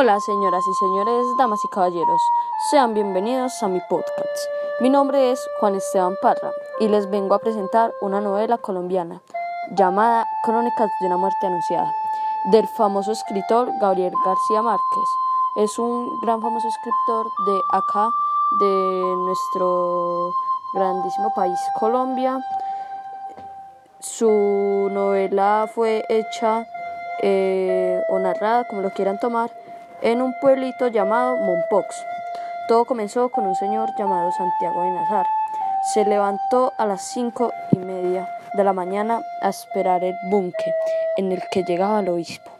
Hola señoras y señores, damas y caballeros, sean bienvenidos a mi podcast. Mi nombre es Juan Esteban Parra y les vengo a presentar una novela colombiana llamada Crónicas de una muerte anunciada, del famoso escritor Gabriel García Márquez. Es un gran famoso escritor de acá, de nuestro grandísimo país Colombia. Su novela fue hecha eh, o narrada, como lo quieran tomar, en un pueblito llamado Monpox. Todo comenzó con un señor llamado Santiago de Nazar. Se levantó a las cinco y media de la mañana a esperar el buque en el que llegaba el obispo.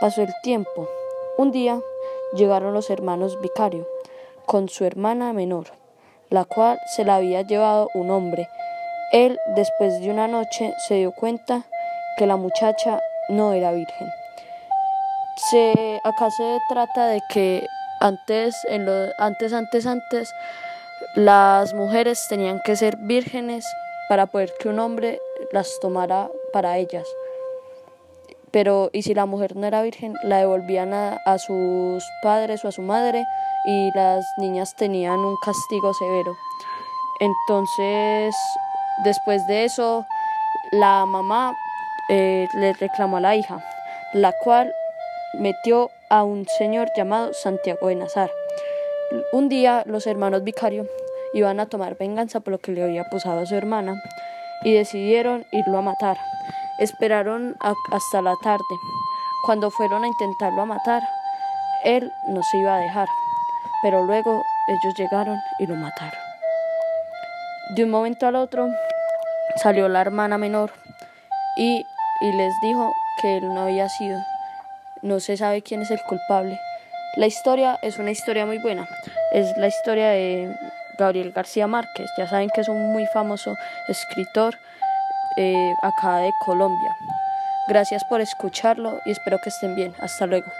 Pasó el tiempo. Un día llegaron los hermanos Vicario con su hermana menor, la cual se la había llevado un hombre. Él, después de una noche, se dio cuenta que la muchacha no era virgen. Se, acá se trata de que antes, en lo, antes, antes, antes, las mujeres tenían que ser vírgenes para poder que un hombre las tomara para ellas. Pero, y si la mujer no era virgen, la devolvían a, a sus padres o a su madre y las niñas tenían un castigo severo. Entonces, después de eso, la mamá eh, le reclamó a la hija, la cual metió a un señor llamado Santiago de Nazar. Un día los hermanos Vicario iban a tomar venganza por lo que le había posado a su hermana y decidieron irlo a matar. Esperaron hasta la tarde. Cuando fueron a intentarlo a matar, él no se iba a dejar, pero luego ellos llegaron y lo mataron. De un momento al otro salió la hermana menor y les dijo que él no había sido. No se sabe quién es el culpable. La historia es una historia muy buena. Es la historia de Gabriel García Márquez. Ya saben que es un muy famoso escritor eh, acá de Colombia. Gracias por escucharlo y espero que estén bien. Hasta luego.